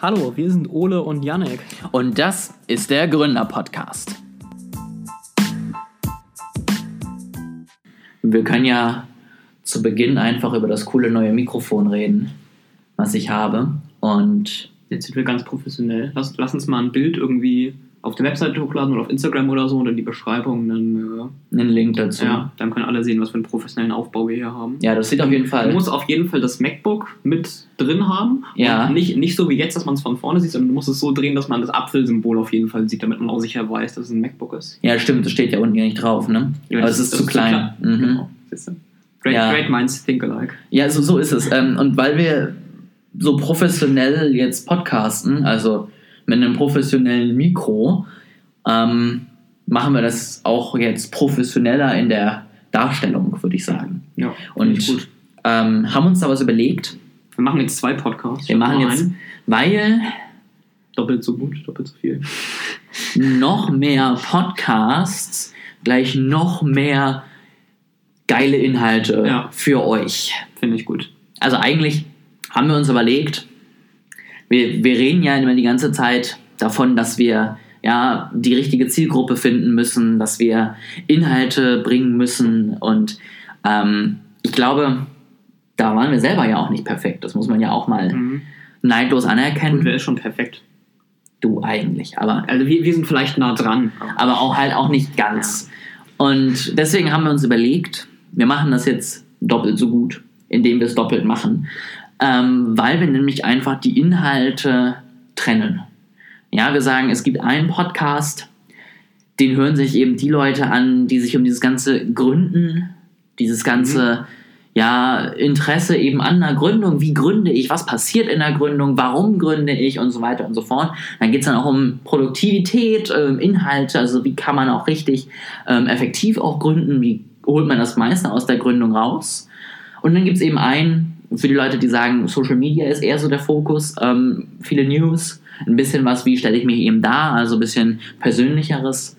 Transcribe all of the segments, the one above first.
Hallo, wir sind Ole und Janek. Und das ist der Gründer-Podcast. Wir können ja zu Beginn einfach über das coole neue Mikrofon reden, was ich habe. Und Jetzt sind wir ganz professionell. Lass, lass uns mal ein Bild irgendwie auf der Webseite hochladen oder auf Instagram oder so und in die Beschreibung dann, einen Link dazu. äh, ja, dann können alle sehen, was für einen professionellen Aufbau wir hier haben. Ja, das sieht auf jeden Du Fall. musst auf jeden Fall das MacBook mit drin haben. Ja. Und nicht, nicht so wie jetzt, dass man es von vorne sieht, sondern du musst es so drehen, dass man das Apfelsymbol auf jeden Fall sieht, damit man auch sicher weiß, dass es ein MacBook ist. Ja, stimmt, das steht ja unten ja nicht drauf, ne? Ja, Aber das es ist zu klein. Mhm. Genau. Siehst du? Great, Ja. great minds think alike. Ja, so, so ist es. Ähm, und weil wir so professionell jetzt podcasten, also mit einem professionellen Mikro, ähm, machen wir das auch jetzt professioneller in der Darstellung, würde ich sagen. Ja, finde ich Und ähm, haben uns da was überlegt. Wir machen jetzt zwei Podcasts. Wir machen jetzt, einen. weil doppelt so gut, doppelt so viel. noch mehr Podcasts gleich noch mehr geile Inhalte Ja. für euch. Finde ich gut. Also eigentlich haben wir uns überlegt, wir, wir reden ja immer die ganze Zeit davon, dass wir ja die richtige Zielgruppe finden müssen, dass wir Inhalte bringen müssen und ähm, ich glaube, da waren wir selber ja auch nicht perfekt. Das muss man ja auch mal Mhm. neidlos Und anerkennen. wer ist schon perfekt? Du eigentlich, aber Also wir, wir sind vielleicht nah dran. aber auch halt auch nicht ganz. Und deswegen haben wir uns überlegt, wir machen das jetzt doppelt so gut, indem wir es doppelt machen, ähm, weil wir nämlich einfach die Inhalte trennen. Ja, wir sagen, es gibt einen Podcast, den hören sich eben die Leute an, die sich um dieses ganze Gründen, dieses ganze ja, Interesse eben an einer Gründung, wie gründe ich, was passiert in der Gründung, warum gründe ich? Und so weiter und so fort. Dann geht es dann auch um Produktivität, ähm, Inhalte, also wie kann man auch richtig ähm, effektiv auch gründen, wie holt man das meiste aus der Gründung raus. Und dann gibt es eben einen, für die Leute, die sagen, Social Media ist eher so der Fokus, ähm, viele News, ein bisschen was, wie stelle ich mich eben dar, also ein bisschen persönlicheres.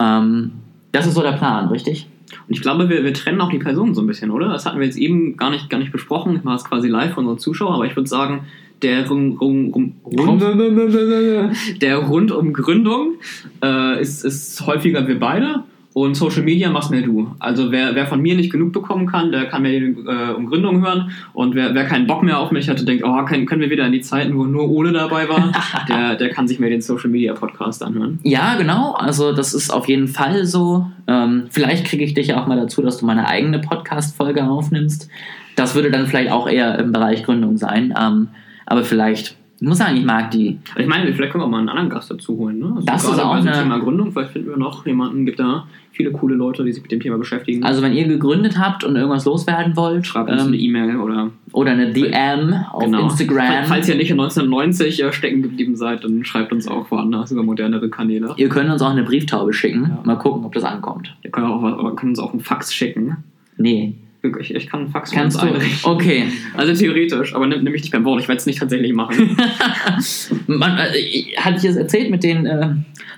Ähm, das ist so der Plan, richtig? Und ich glaube, wir, wir trennen auch die Personen so ein bisschen, oder? Das hatten wir jetzt eben gar nicht, gar nicht besprochen. Ich mache es quasi live für unsere Zuschauer, aber ich würde sagen, der rum, rum, rum, rund, der rund um Gründung äh, ist, ist häufiger wir beide. Und Social Media machst mehr du. Also wer, wer von mir nicht genug bekommen kann, der kann mir äh, um Gründung hören. Und wer, wer keinen Bock mehr auf mich hatte, denkt, oh, können, können wir wieder in die Zeiten, wo nur Ole dabei war, der, der kann sich mehr den Social Media Podcast anhören. Ja, genau. Also das ist auf jeden Fall so. Ähm, vielleicht kriege ich dich ja auch mal dazu, dass du meine eigene Podcast-Folge aufnimmst. Das würde dann vielleicht auch eher im Bereich Gründung sein. Ähm, aber vielleicht, ich muss sagen, ich mag die. Ich meine, vielleicht können wir auch mal einen anderen Gast dazu holen. Ne? Also Das ist auch bei eine- Thema Gründung. Vielleicht finden wir noch jemanden. Gibt da viele coole Leute, die sich mit dem Thema beschäftigen. Also wenn ihr gegründet habt und irgendwas loswerden wollt, schreibt uns eine ähm, E-Mail oder oder eine DM auf genau. Instagram. Falls ihr nicht in 1990 äh, stecken geblieben seid, dann schreibt uns auch woanders über modernere Kanäle. Ihr könnt uns auch eine Brieftaube schicken. Ja. Mal gucken, ob das ankommt. Ihr könnt, auch, könnt uns auch einen Fax schicken. Nee. Ich, ich kann einen Fax Kannst du? einrichten. Okay. Also theoretisch, aber nimm, nimm mich nicht beim Wort. Ich werde es nicht tatsächlich machen. Man, äh, hatte ich es erzählt mit den äh,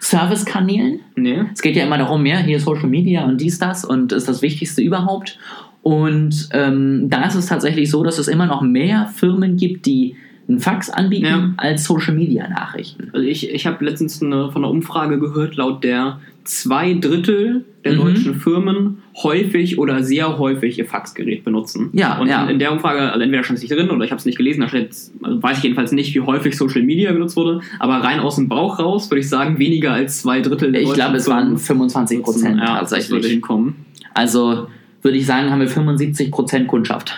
Service-Kanälen? nee. Es geht ja immer darum, ja, hier Social Media und dies, das und ist das Wichtigste überhaupt. Und ähm, da ist es tatsächlich so, dass es immer noch mehr Firmen gibt, die einen Fax anbieten Ja. als Social Media Nachrichten. Also ich, ich habe letztens eine, von einer Umfrage gehört, laut der zwei Drittel der Mhm. deutschen Firmen häufig oder sehr häufig ihr Faxgerät benutzen. Ja, und ja. In, der Umfrage, also entweder stand es nicht drin oder ich habe es nicht gelesen, da steht, also weiß ich jedenfalls nicht, wie häufig Social Media genutzt wurde, aber rein aus dem Bauch raus würde ich sagen, weniger als zwei Drittel der Ich glaube, es waren 25 Prozent Ja, das würde tatsächlich. hinkommen. Also würde ich sagen, haben wir 75 Prozent Kundschaft.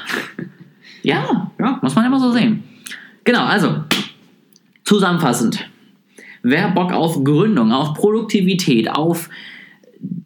ja, Ja. muss man immer so sehen. Genau, also zusammenfassend. Wer Bock auf Gründung, auf Produktivität, auf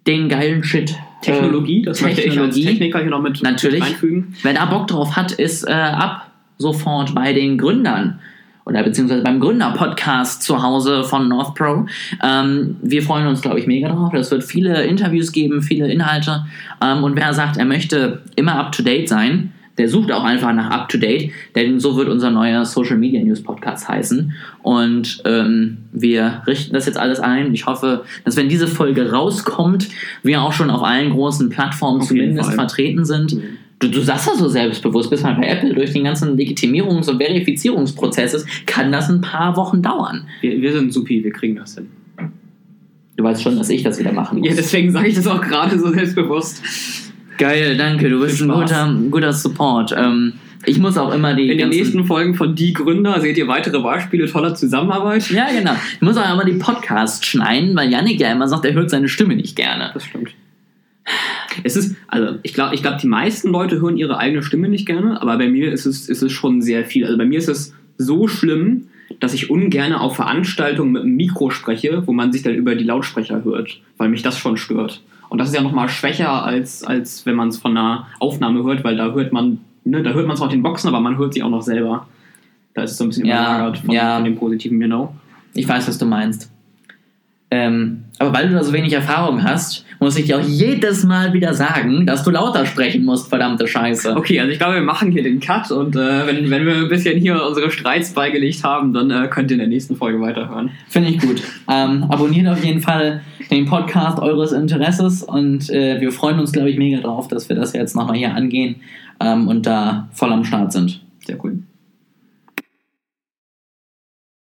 den geilen Shit. Technologie, äh, das möchte ich als Technologie, Techniker hier noch mit, Natürlich. mit einfügen. Wer da Bock drauf hat, ist äh, ab sofort bei den Gründern oder beziehungsweise beim Gründer-Podcast zu Hause von North Pro. Ähm, wir freuen uns, glaube ich, mega drauf. Es wird viele Interviews geben, viele Inhalte. Ähm, und wer sagt, er möchte immer up-to-date sein, der sucht auch einfach nach up-to-date, denn so wird unser neuer Social Media News Podcast heißen. Und ähm, wir richten das jetzt alles ein. Ich hoffe, dass wenn diese Folge rauskommt, wir auch schon auf allen großen Plattformen Auf zumindest vertreten sind. Du, du sagst ja so selbstbewusst, bis man bei Apple durch den ganzen Legitimierungs- und Verifizierungsprozess ist, kann das ein paar Wochen dauern. Wir, wir sind supi, wir kriegen das hin. Du weißt schon, dass ich das wieder machen muss. Ja, deswegen sage ich das auch gerade so selbstbewusst. Geil, danke. Du bist ein guter, guter Support. Ähm, ich muss auch immer die In den nächsten Folgen von Die Gründer seht ihr weitere Beispiele toller Zusammenarbeit. Ja, genau. Ich muss auch immer die Podcasts schneiden, weil Yannick ja immer sagt, er hört seine Stimme nicht gerne. Das stimmt. Es ist, also ich glaube, ich glaub, die meisten Leute hören ihre eigene Stimme nicht gerne, aber bei mir ist es, ist es schon sehr viel. Also bei mir ist es so schlimm, dass ich ungern auf Veranstaltungen mit einem Mikro spreche, wo man sich dann über die Lautsprecher hört, weil mich das schon stört. Und das ist ja nochmal schwächer, als, als wenn man es von einer Aufnahme hört, weil da hört man, ne, da hört man zwar den Boxen, aber man hört sie auch noch selber. Da ist es so ein bisschen Ja, überlagert von, ja. von dem positiven Genau. Ich weiß, was du meinst. Ähm, aber weil du da so wenig Erfahrung hast, muss ich dir auch jedes Mal wieder sagen, dass du lauter sprechen musst, verdammte Scheiße. Okay, also ich glaube, wir machen hier den Cut und äh, wenn, wenn wir ein bisschen hier unsere Streits beigelegt haben, dann äh, könnt ihr in der nächsten Folge weiterhören. Finde ich gut. Ähm, abonniert auf jeden Fall den Podcast eures Interesses und äh, wir freuen uns, glaube ich, mega drauf, dass wir das jetzt nochmal hier angehen ähm, und da voll am Start sind. Sehr cool.